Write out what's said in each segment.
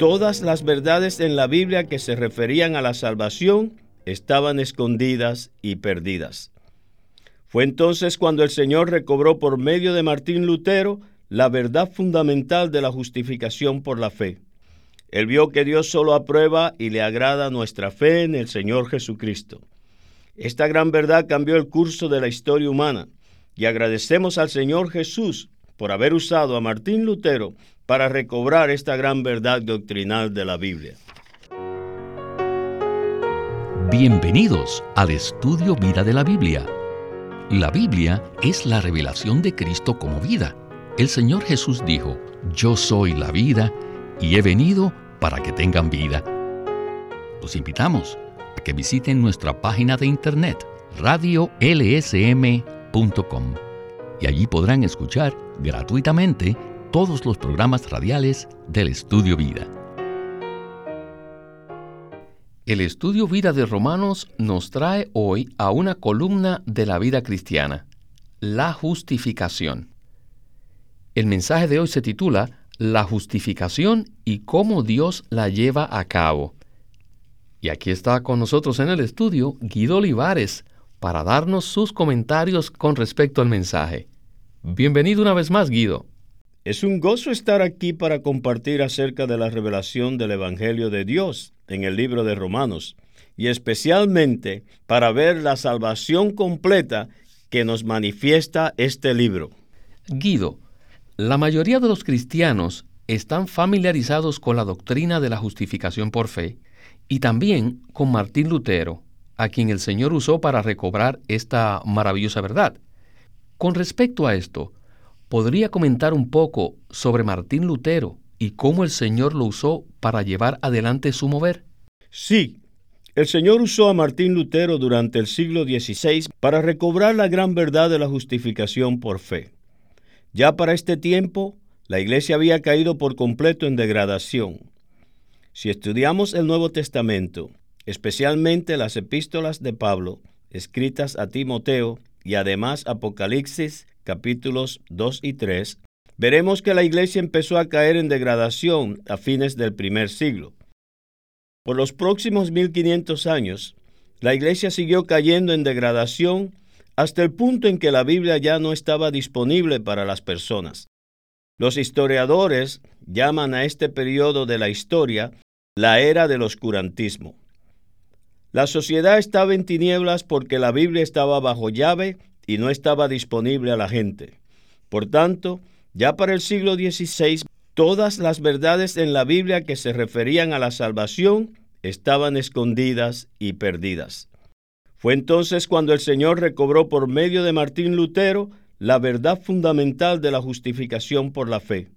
todas las verdades en la Biblia que se referían a la salvación estaban escondidas y perdidas. Fue entonces cuando el Señor recobró por medio de Martín Lutero la verdad fundamental de la justificación por la fe. Él vio que Dios solo aprueba y le agrada nuestra fe en el Señor Jesucristo. Esta gran verdad cambió el curso de la historia humana y agradecemos al Señor Jesús por haber usado a Martín Lutero para recobrar esta gran verdad doctrinal de la Biblia. Bienvenidos al estudio Vida de la Biblia. La Biblia es la revelación de Cristo como vida. El Señor Jesús dijo, Yo soy la vida y he venido para que tengan vida. Los invitamos a que visiten nuestra página de internet radiolsm.com y allí podrán escuchar gratuitamente todos los programas radiales del Estudio Vida. El Estudio Vida de Romanos nos trae hoy a una columna de la vida cristiana, la justificación. El mensaje de hoy se titula La justificación y cómo Dios la lleva a cabo. Y aquí está con nosotros en el estudio Guido Olivares para darnos sus comentarios con respecto al mensaje. Bienvenido una vez más, Guido. Es un gozo estar aquí para compartir acerca de la revelación del Evangelio de Dios en el libro de Romanos, y especialmente para ver la salvación completa que nos manifiesta este libro. Guido, la mayoría de los cristianos están familiarizados con la doctrina de la justificación por fe y también con Martín Lutero, a quien el Señor usó para recobrar esta maravillosa verdad. Con respecto a esto, ¿podría comentar un poco sobre Martín Lutero y cómo el Señor lo usó para llevar adelante su mover? Sí, el Señor usó a Martín Lutero durante el siglo XVI para recobrar la gran verdad de la justificación por fe. Ya para este tiempo, la iglesia había caído por completo en degradación. Si estudiamos el Nuevo Testamento, especialmente las epístolas de Pablo, escritas a Timoteo, y además Apocalipsis capítulos 2 y 3, veremos que la iglesia empezó a caer en degradación a fines del primer siglo. Por los próximos 1500 años, la iglesia siguió cayendo en degradación hasta el punto en que la Biblia ya no estaba disponible para las personas. Los historiadores llaman a este periodo de la historia la era del oscurantismo. La sociedad estaba en tinieblas porque la Biblia estaba bajo llave y no estaba disponible a la gente. Por tanto, ya para el siglo XVI, todas las verdades en la Biblia que se referían a la salvación estaban escondidas y perdidas. Fue entonces cuando el Señor recobró por medio de Martín Lutero la verdad fundamental de la justificación por la fe.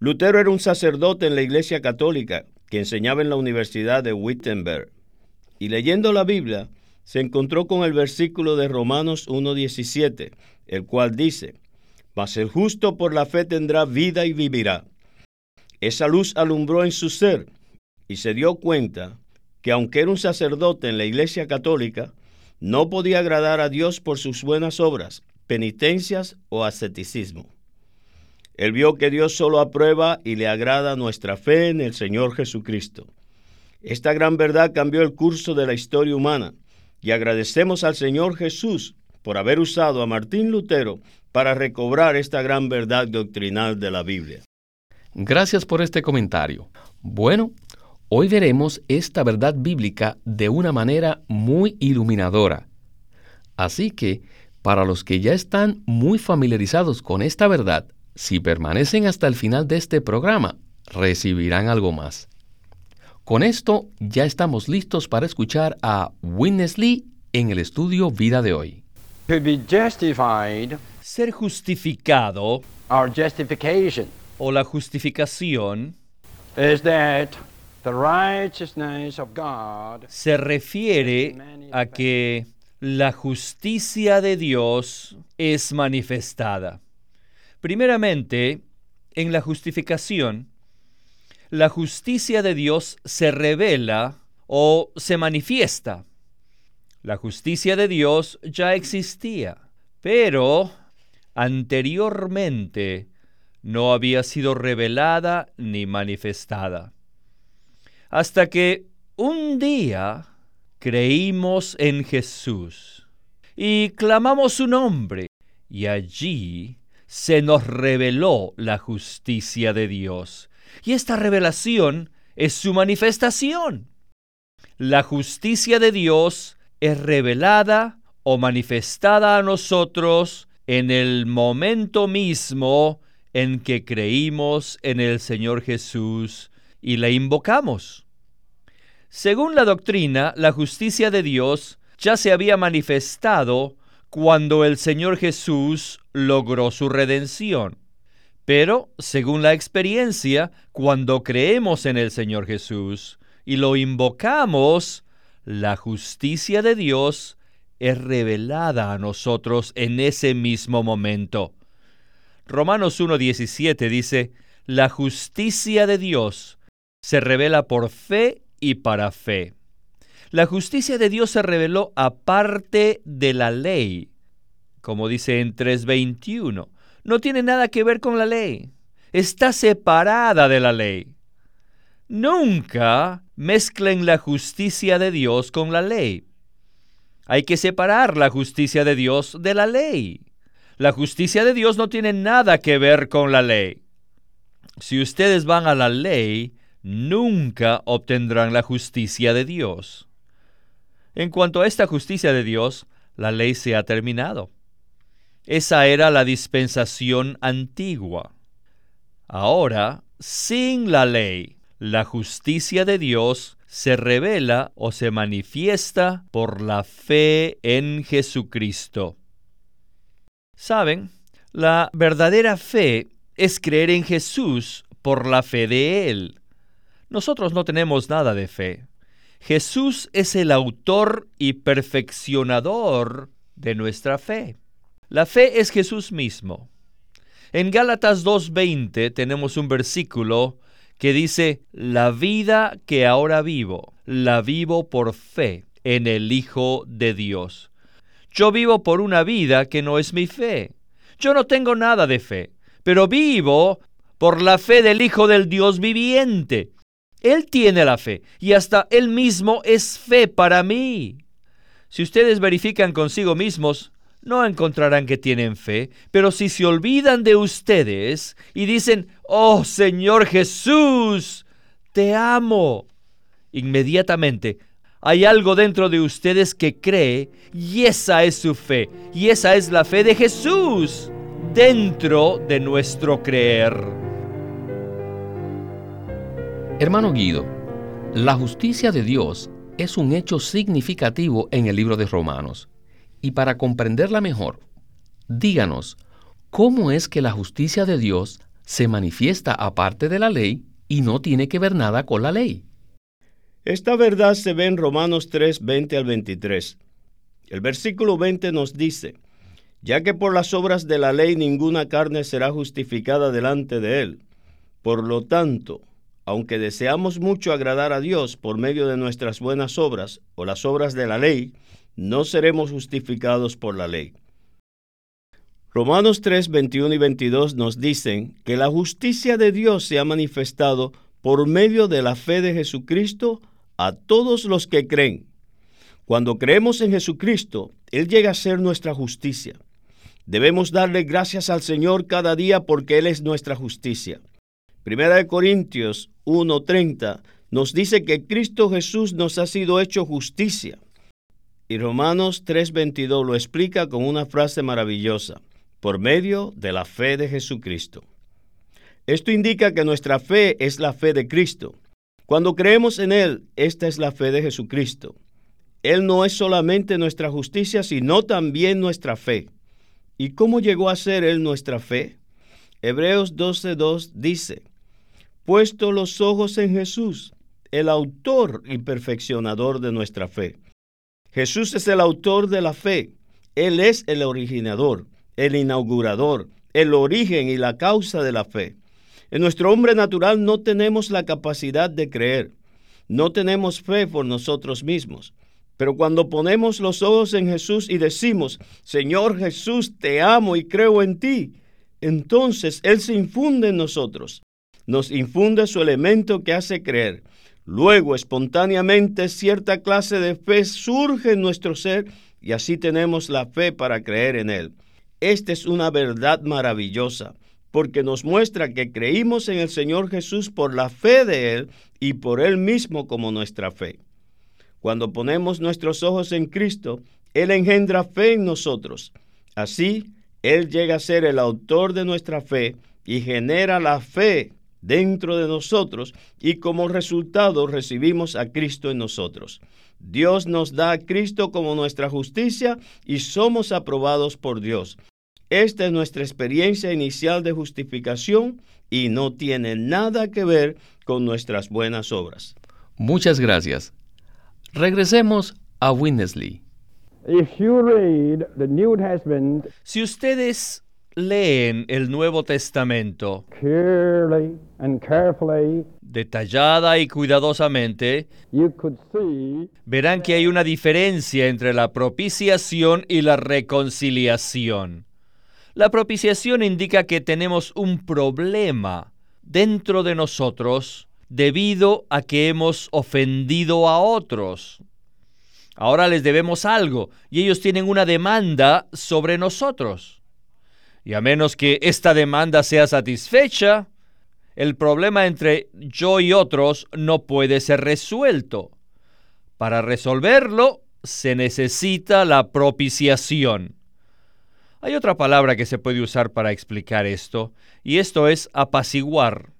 Lutero era un sacerdote en la Iglesia Católica que enseñaba en la Universidad de Wittenberg y leyendo la Biblia, se encontró con el versículo de Romanos 1.17, el cual dice, Mas el justo por la fe tendrá vida y vivirá. Esa luz alumbró en su ser y se dio cuenta que aunque era un sacerdote en la Iglesia Católica, no podía agradar a Dios por sus buenas obras, penitencias o asceticismo. Él vio que Dios solo aprueba y le agrada nuestra fe en el Señor Jesucristo. Esta gran verdad cambió el curso de la historia humana y agradecemos al Señor Jesús por haber usado a Martín Lutero para recobrar esta gran verdad doctrinal de la Biblia. Gracias por este comentario. Bueno, hoy veremos esta verdad bíblica de una manera muy iluminadora. Así que, para los que ya están muy familiarizados con esta verdad, si permanecen hasta el final de este programa, recibirán algo más. Con esto ya estamos listos para escuchar a Witness Lee en el estudio Vida de hoy. Ser justificado our justification o la justificación is that the righteousness of God se refiere a que la justicia de Dios es manifestada. Primeramente, en la justificación, la justicia de Dios se revela o se manifiesta. La justicia de Dios ya existía, pero anteriormente no había sido revelada ni manifestada. hasta que un día creímos en Jesús y clamamos su nombre y allí se nos reveló la justicia de Dios. Y esta revelación es su manifestación. La justicia de Dios es revelada o manifestada a nosotros en el momento mismo en que creímos en el Señor Jesús y le invocamos. Según la doctrina, la justicia de Dios ya se había manifestado cuando el Señor Jesús logró su redención. Pero, según la experiencia, cuando creemos en el Señor Jesús y lo invocamos, la justicia de Dios es revelada a nosotros en ese mismo momento. Romanos 1.17 dice, la justicia de Dios se revela por fe y para fe. La justicia de Dios se reveló aparte de la ley, como dice en 3.21. No tiene nada que ver con la ley. Está separada de la ley. Nunca mezclen la justicia de Dios con la ley. Hay que separar la justicia de Dios de la ley. La justicia de Dios no tiene nada que ver con la ley. Si ustedes van a la ley, nunca obtendrán la justicia de Dios. En cuanto a esta justicia de Dios, la ley se ha terminado. Esa era la dispensación antigua. Ahora, sin la ley, la justicia de Dios se revela o se manifiesta por la fe en Jesucristo. Saben, la verdadera fe es creer en Jesús por la fe de Él. Nosotros no tenemos nada de fe. Jesús es el autor y perfeccionador de nuestra fe. La fe es Jesús mismo. En Gálatas 2.20 tenemos un versículo que dice, la vida que ahora vivo, la vivo por fe en el Hijo de Dios. Yo vivo por una vida que no es mi fe. Yo no tengo nada de fe, pero vivo por la fe del Hijo del Dios viviente. Él tiene la fe y hasta Él mismo es fe para mí. Si ustedes verifican consigo mismos, no encontrarán que tienen fe, pero si se olvidan de ustedes y dicen, oh Señor Jesús, te amo, inmediatamente hay algo dentro de ustedes que cree y esa es su fe, y esa es la fe de Jesús dentro de nuestro creer. Hermano Guido, la justicia de Dios es un hecho significativo en el libro de Romanos. Y para comprenderla mejor, díganos, ¿cómo es que la justicia de Dios se manifiesta aparte de la ley y no tiene que ver nada con la ley? Esta verdad se ve en Romanos 3, 20 al 23. El versículo 20 nos dice, ya que por las obras de la ley ninguna carne será justificada delante de él. Por lo tanto, aunque deseamos mucho agradar a Dios por medio de nuestras buenas obras o las obras de la ley, no seremos justificados por la ley. Romanos 3, 21 y 22 nos dicen que la justicia de Dios se ha manifestado por medio de la fe de Jesucristo a todos los que creen. Cuando creemos en Jesucristo, Él llega a ser nuestra justicia. Debemos darle gracias al Señor cada día porque Él es nuestra justicia. Primera de Corintios 1:30 nos dice que Cristo Jesús nos ha sido hecho justicia. Y Romanos 3:22 lo explica con una frase maravillosa, por medio de la fe de Jesucristo. Esto indica que nuestra fe es la fe de Cristo. Cuando creemos en Él, esta es la fe de Jesucristo. Él no es solamente nuestra justicia, sino también nuestra fe. ¿Y cómo llegó a ser Él nuestra fe? Hebreos 12.2 dice, puesto los ojos en Jesús, el autor y perfeccionador de nuestra fe Jesús es el autor de la fe. Él es el originador, el inaugurador, el origen y la causa de la fe. En nuestro hombre natural no tenemos la capacidad de creer. No tenemos fe por nosotros mismos. Pero cuando ponemos los ojos en Jesús y decimos, Señor Jesús, te amo y creo en ti, entonces Él se infunde en nosotros. Nos infunde su elemento que hace creer. Luego, espontáneamente, cierta clase de fe surge en nuestro ser y así tenemos la fe para creer en Él. Esta es una verdad maravillosa, porque nos muestra que creímos en el Señor Jesús por la fe de Él y por Él mismo como nuestra fe. Cuando ponemos nuestros ojos en Cristo, Él engendra fe en nosotros. Así, Él llega a ser el autor de nuestra fe y genera la fe dentro de nosotros y como resultado recibimos a Cristo en nosotros. Dios nos da a Cristo como nuestra justicia y somos aprobados por Dios. Esta es nuestra experiencia inicial de justificación y no tiene nada que ver con nuestras buenas obras. Muchas gracias. Regresemos a Winnesley. si ustedes leen el Nuevo Testamento detallada y cuidadosamente, verán que hay una diferencia entre la propiciación y la reconciliación. La propiciación indica que tenemos un problema dentro de nosotros debido a que hemos ofendido a otros. Ahora les debemos algo y ellos tienen una demanda sobre nosotros. Y a menos que esta demanda sea satisfecha, el problema entre yo y otros no puede ser resuelto. Para resolverlo se necesita la propiciación. Hay otra palabra que se puede usar para explicar esto, y esto es apaciguar.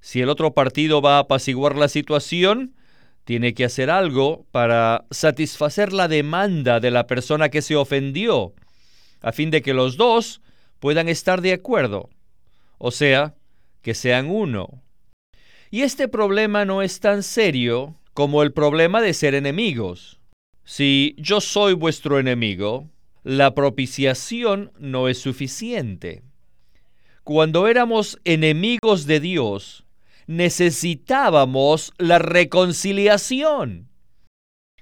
Si el otro partido va a apaciguar la situación, tiene que hacer algo para satisfacer la demanda de la persona que se ofendió, a fin de que los dos puedan estar de acuerdo, o sea, que sean uno. Y este problema no es tan serio como el problema de ser enemigos. Si yo soy vuestro enemigo, la propiciación no es suficiente. Cuando éramos enemigos de Dios, necesitábamos la reconciliación.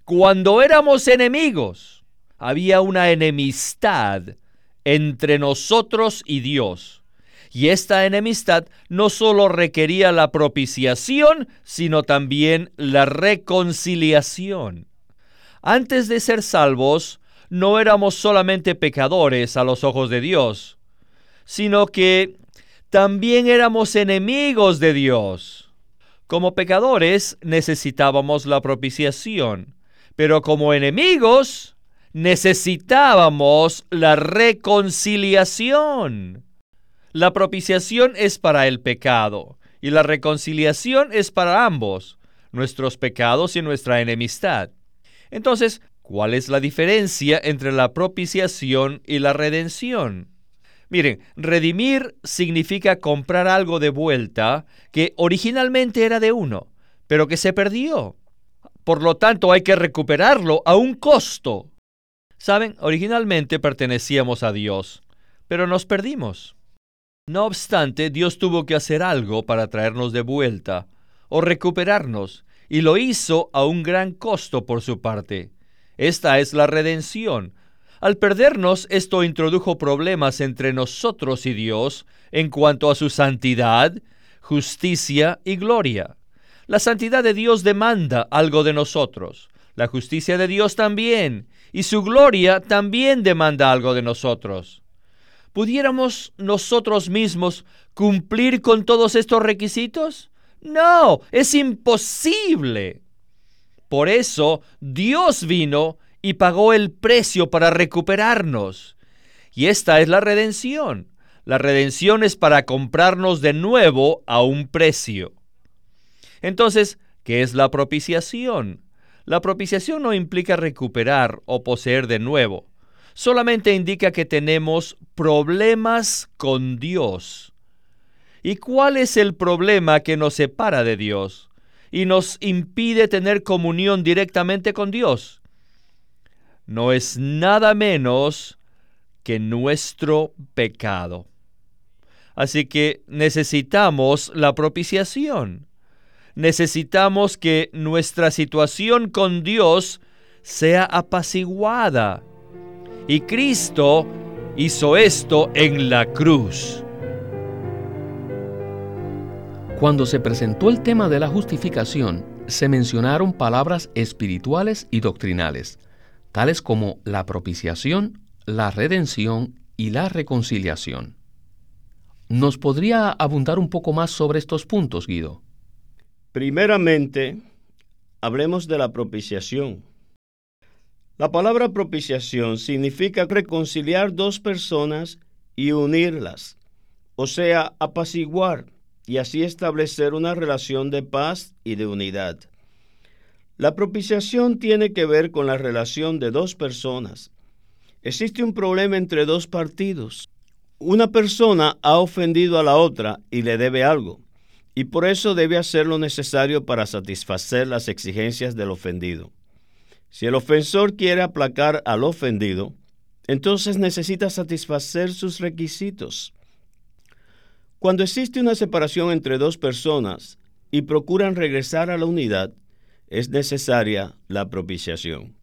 Cuando éramos enemigos, había una enemistad entre nosotros y Dios. Y esta enemistad no solo requería la propiciación, sino también la reconciliación. Antes de ser salvos, no éramos solamente pecadores a los ojos de Dios, sino que también éramos enemigos de Dios. Como pecadores necesitábamos la propiciación, pero como enemigos necesitábamos la reconciliación. La propiciación es para el pecado y la reconciliación es para ambos, nuestros pecados y nuestra enemistad. Entonces, ¿cuál es la diferencia entre la propiciación y la redención? Miren, redimir significa comprar algo de vuelta que originalmente era de uno, pero que se perdió. Por lo tanto, hay que recuperarlo a un costo. Saben, originalmente pertenecíamos a Dios, pero nos perdimos. No obstante, Dios tuvo que hacer algo para traernos de vuelta o recuperarnos, y lo hizo a un gran costo por su parte. Esta es la redención, al perdernos, esto introdujo problemas entre nosotros y Dios en cuanto a su santidad, justicia y gloria. La santidad de Dios demanda algo de nosotros, la justicia de Dios también, y su gloria también demanda algo de nosotros. ¿Pudiéramos nosotros mismos cumplir con todos estos requisitos? No, es imposible. Por eso Dios vino y pagó el precio para recuperarnos. Y esta es la redención. La redención es para comprarnos de nuevo a un precio. Entonces, ¿qué es la propiciación? La propiciación no implica recuperar o poseer de nuevo. Solamente indica que tenemos problemas con Dios. ¿Y cuál es el problema que nos separa de Dios y nos impide tener comunión directamente con Dios? no es nada menos que nuestro pecado. Así que necesitamos la propiciación. Necesitamos que nuestra situación con Dios sea apaciguada. Y Cristo hizo esto en la cruz. Cuando se presentó el tema de la justificación, se mencionaron palabras espirituales y doctrinales, tales como la propiciación, la redención y la reconciliación. ¿Nos podría abundar un poco más sobre estos puntos, Guido? Primeramente, hablemos de la propiciación. La palabra propiciación significa reconciliar dos personas y unirlas, o sea, apaciguar y así establecer una relación de paz y de unidad. La propiciación tiene que ver con la relación de dos personas. Existe un problema entre dos partidos. Una persona ha ofendido a la otra y le debe algo, y por eso debe hacer lo necesario para satisfacer las exigencias del ofendido. Si el ofensor quiere aplacar al ofendido, entonces necesita satisfacer sus requisitos. Cuando existe una separación entre dos personas y procuran regresar a la unidad, es necesaria la propiciación.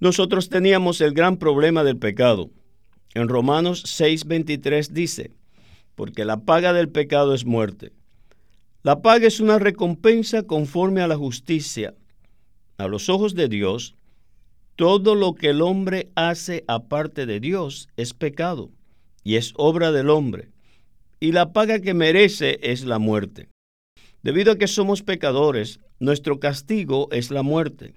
Nosotros teníamos el gran problema del pecado. En Romanos 6:23 dice, porque la paga del pecado es muerte. La paga es una recompensa conforme a la justicia. A los ojos de Dios, todo lo que el hombre hace aparte de Dios es pecado y es obra del hombre y la paga que merece es la muerte. Debido a que somos pecadores, nuestro castigo es la muerte.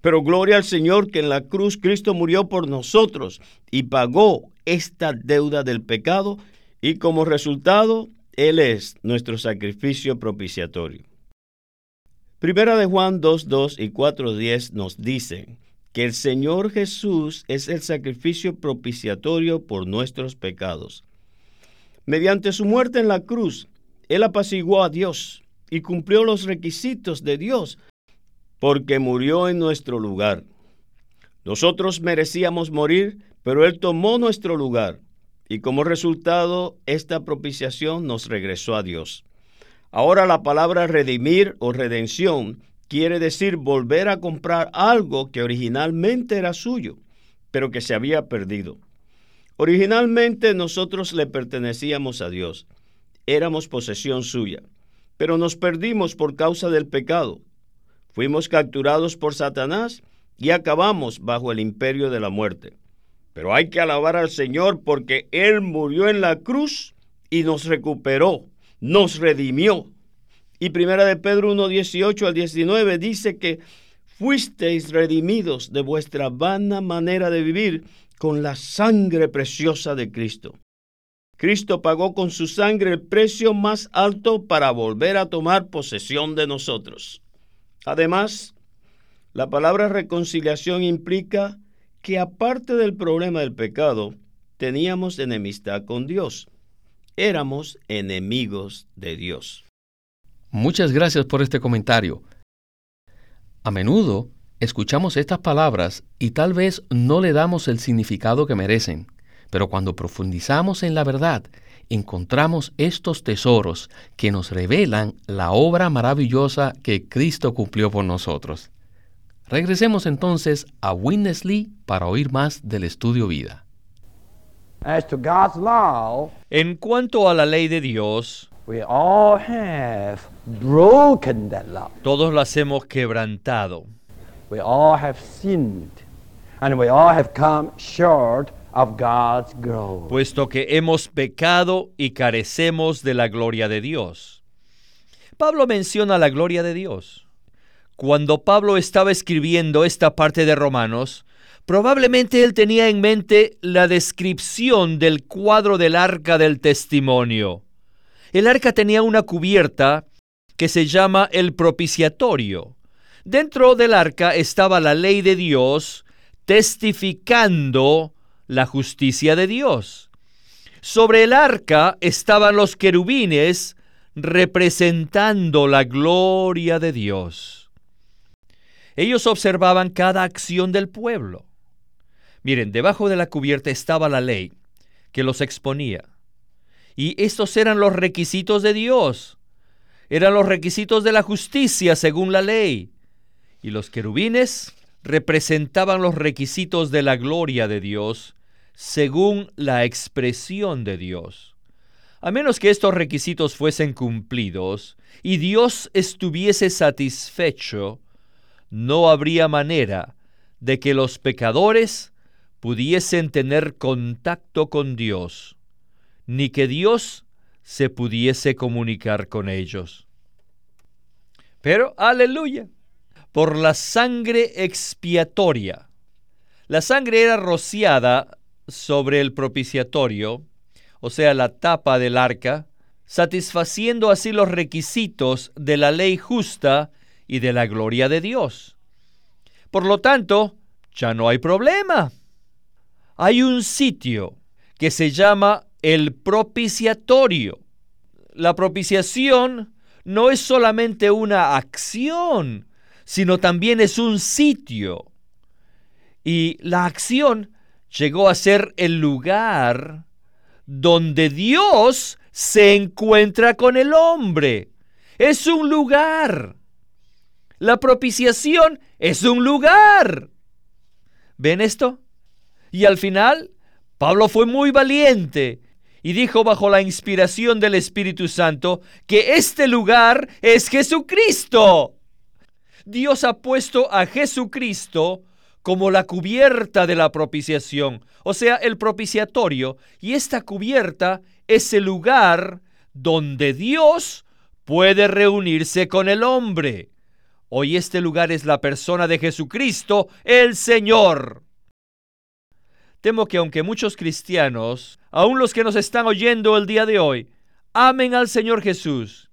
Pero gloria al Señor que en la cruz Cristo murió por nosotros y pagó esta deuda del pecado y como resultado Él es nuestro sacrificio propiciatorio. Primera de Juan 2.2 y 4.10 nos dicen que el Señor Jesús es el sacrificio propiciatorio por nuestros pecados Mediante su muerte en la cruz, Él apaciguó a Dios y cumplió los requisitos de Dios, porque murió en nuestro lugar. Nosotros merecíamos morir, pero Él tomó nuestro lugar, y como resultado, esta propiciación nos regresó a Dios. Ahora la palabra redimir o redención quiere decir volver a comprar algo que originalmente era suyo, pero que se había perdido. Originalmente nosotros le pertenecíamos a Dios, éramos posesión suya, pero nos perdimos por causa del pecado. Fuimos capturados por Satanás y acabamos bajo el imperio de la muerte. Pero hay que alabar al Señor porque Él murió en la cruz y nos recuperó, nos redimió. Y primera de Pedro 1, 18 al 19 dice que fuisteis redimidos de vuestra vana manera de vivir con la sangre preciosa de Cristo. Cristo pagó con su sangre el precio más alto para volver a tomar posesión de nosotros. Además, la palabra reconciliación implica que aparte del problema del pecado, teníamos enemistad con Dios. Éramos enemigos de Dios. Muchas gracias por este comentario. A menudo Escuchamos estas palabras y tal vez no le damos el significado que merecen, pero cuando profundizamos en la verdad, encontramos estos tesoros que nos revelan la obra maravillosa que Cristo cumplió por nosotros. Regresemos entonces a Winnesley para oír más del estudio vida. en cuanto a la ley de Dios, todos las hemos quebrantado. We all have sinned and we all have come short of God's glory. Puesto que hemos pecado y carecemos de la gloria de Dios. Pablo menciona la gloria de Dios. Cuando Pablo estaba escribiendo esta parte de Romanos, probablemente él tenía en mente la descripción del cuadro del arca del testimonio. El arca tenía una cubierta que se llama el propiciatorio. Dentro del arca estaba la ley de Dios testificando la justicia de Dios. Sobre el arca estaban los querubines representando la gloria de Dios. Ellos observaban cada acción del pueblo. Miren, debajo de la cubierta estaba la ley que los exponía. Y estos eran los requisitos de Dios. Eran los requisitos de la justicia según la ley y los querubines representaban los requisitos de la gloria de Dios según la expresión de Dios. A menos que estos requisitos fuesen cumplidos y Dios estuviese satisfecho, no habría manera de que los pecadores pudiesen tener contacto con Dios, ni que Dios se pudiese comunicar con ellos. Pero, aleluya, por la sangre expiatoria. La sangre era rociada sobre el propiciatorio, o sea, la tapa del arca, satisfaciendo así los requisitos de la ley justa y de la gloria de Dios. Por lo tanto, ya no hay problema. Hay un sitio que se llama el propiciatorio. La propiciación no es solamente una acción, sino también es un sitio. Y la acción llegó a ser el lugar donde Dios se encuentra con el hombre. Es un lugar. La propiciación es un lugar. ¿Ven esto? Y al final, Pablo fue muy valiente y dijo bajo la inspiración del Espíritu Santo que este lugar es Jesucristo. Dios ha puesto a Jesucristo como la cubierta de la propiciación, o sea, el propiciatorio, y esta cubierta es el lugar donde Dios puede reunirse con el hombre. Hoy este lugar es la persona de Jesucristo, el Señor. Temo que aunque muchos cristianos, aun los que nos están oyendo el día de hoy, amen al Señor Jesús,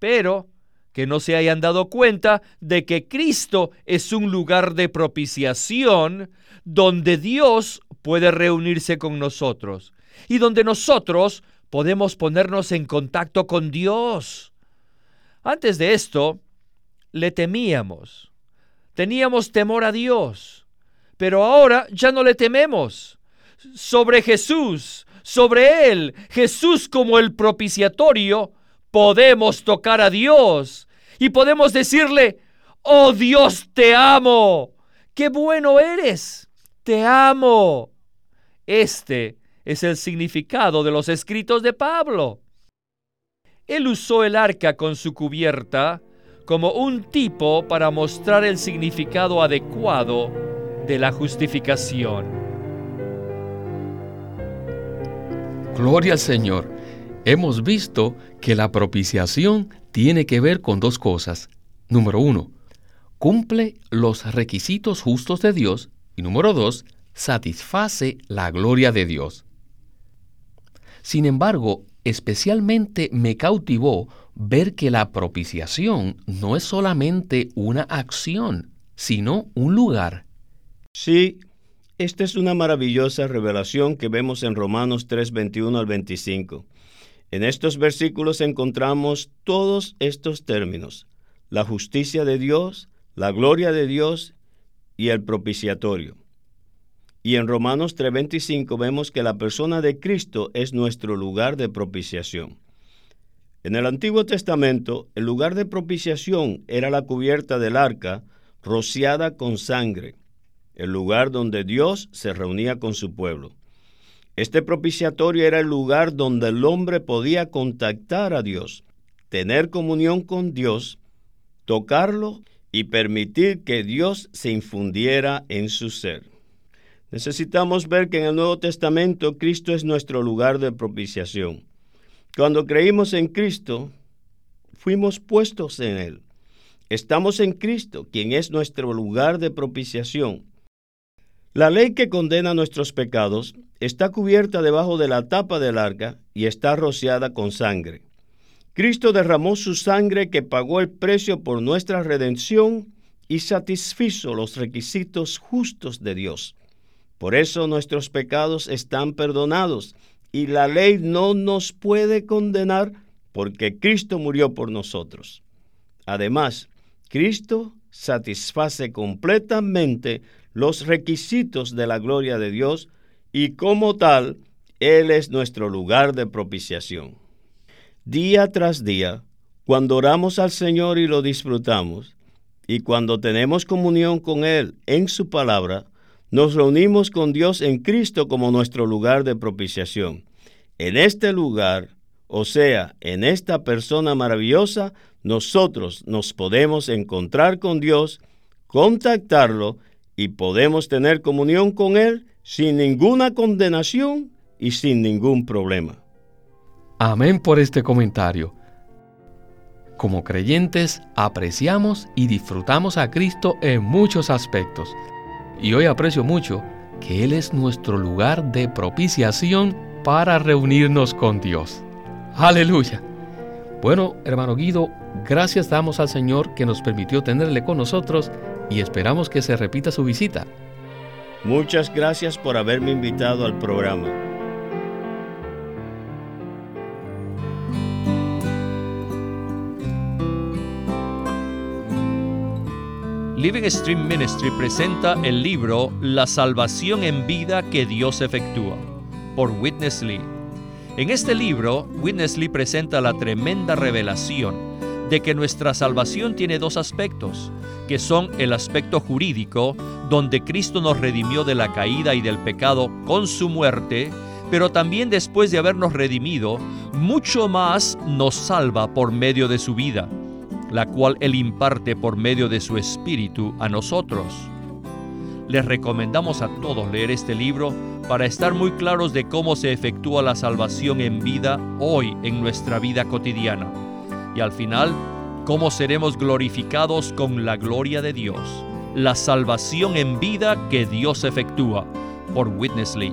pero que no se hayan dado cuenta de que Cristo es un lugar de propiciación donde Dios puede reunirse con nosotros y donde nosotros podemos ponernos en contacto con Dios. Antes de esto, le temíamos, teníamos temor a Dios pero ahora ya no le tememos. Sobre Jesús, sobre Él, Jesús como el propiciatorio, podemos tocar a Dios y podemos decirle, oh Dios, te amo, qué bueno eres, te amo. Este es el significado de los escritos de Pablo. Él usó el arca con su cubierta como un tipo para mostrar el significado adecuado de la justificación. Gloria al Señor. Hemos visto que la propiciación tiene que ver con dos cosas. Número uno, cumple los requisitos justos de Dios. Y número dos, satisface la gloria de Dios. Sin embargo, especialmente me cautivó ver que la propiciación no es solamente una acción, sino un lugar. Sí, esta es una maravillosa revelación que vemos en Romanos 3, 21 al 25. En estos versículos encontramos todos estos términos, la justicia de Dios, la gloria de Dios y el propiciatorio. Y en Romanos 3:25 vemos que la persona de Cristo es nuestro lugar de propiciación. En el Antiguo Testamento, el lugar de propiciación era la cubierta del arca rociada con sangre el lugar donde Dios se reunía con su pueblo. Este propiciatorio era el lugar donde el hombre podía contactar a Dios, tener comunión con Dios, tocarlo y permitir que Dios se infundiera en su ser. Necesitamos ver que en el Nuevo Testamento Cristo es nuestro lugar de propiciación. Cuando creímos en Cristo, fuimos puestos en Él. Estamos en Cristo, quien es nuestro lugar de propiciación. La ley que condena nuestros pecados está cubierta debajo de la tapa del arca y está rociada con sangre. Cristo derramó su sangre que pagó el precio por nuestra redención y satisfizo los requisitos justos de Dios. Por eso nuestros pecados están perdonados y la ley no nos puede condenar porque Cristo murió por nosotros. Además, Cristo satisface completamente los requisitos de la gloria de Dios y como tal, Él es nuestro lugar de propiciación. Día tras día, cuando oramos al Señor y lo disfrutamos, y cuando tenemos comunión con Él en su palabra, nos reunimos con Dios en Cristo como nuestro lugar de propiciación. En este lugar, O sea, en esta persona maravillosa, nosotros nos podemos encontrar con Dios, contactarlo y podemos tener comunión con Él sin ninguna condenación y sin ningún problema. Amén por este comentario. Como creyentes apreciamos y disfrutamos a Cristo en muchos aspectos. Y hoy aprecio mucho que Él es nuestro lugar de propiciación para reunirnos con Dios. Aleluya. Bueno, hermano Guido, gracias damos al Señor que nos permitió tenerle con nosotros y esperamos que se repita su visita. Muchas gracias por haberme invitado al programa. Living Stream Ministry presenta el libro La salvación en vida que Dios efectúa, por Witness Lee. En este libro, Witness Lee presenta la tremenda revelación de que nuestra salvación tiene dos aspectos, que son el aspecto jurídico, donde Cristo nos redimió de la caída y del pecado con su muerte, pero también después de habernos redimido, mucho más nos salva por medio de su vida la cual Él imparte por medio de su Espíritu a nosotros. Les recomendamos a todos leer este libro para estar muy claros de cómo se efectúa la salvación en vida hoy en nuestra vida cotidiana. Y al final, cómo seremos glorificados con la gloria de Dios. La salvación en vida que Dios efectúa por Witness Lee.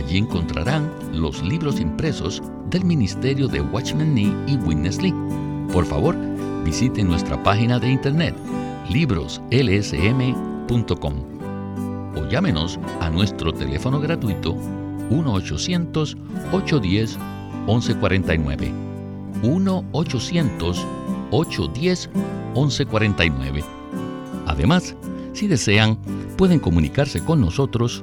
Allí encontrarán los libros impresos del Ministerio de Watchman Nee y Witness Lee. Por favor, visite nuestra página de internet libroslsm.com o llámenos a nuestro teléfono gratuito 1-800-810-1149. 1-800-810-1149. Además, si desean, pueden comunicarse con nosotros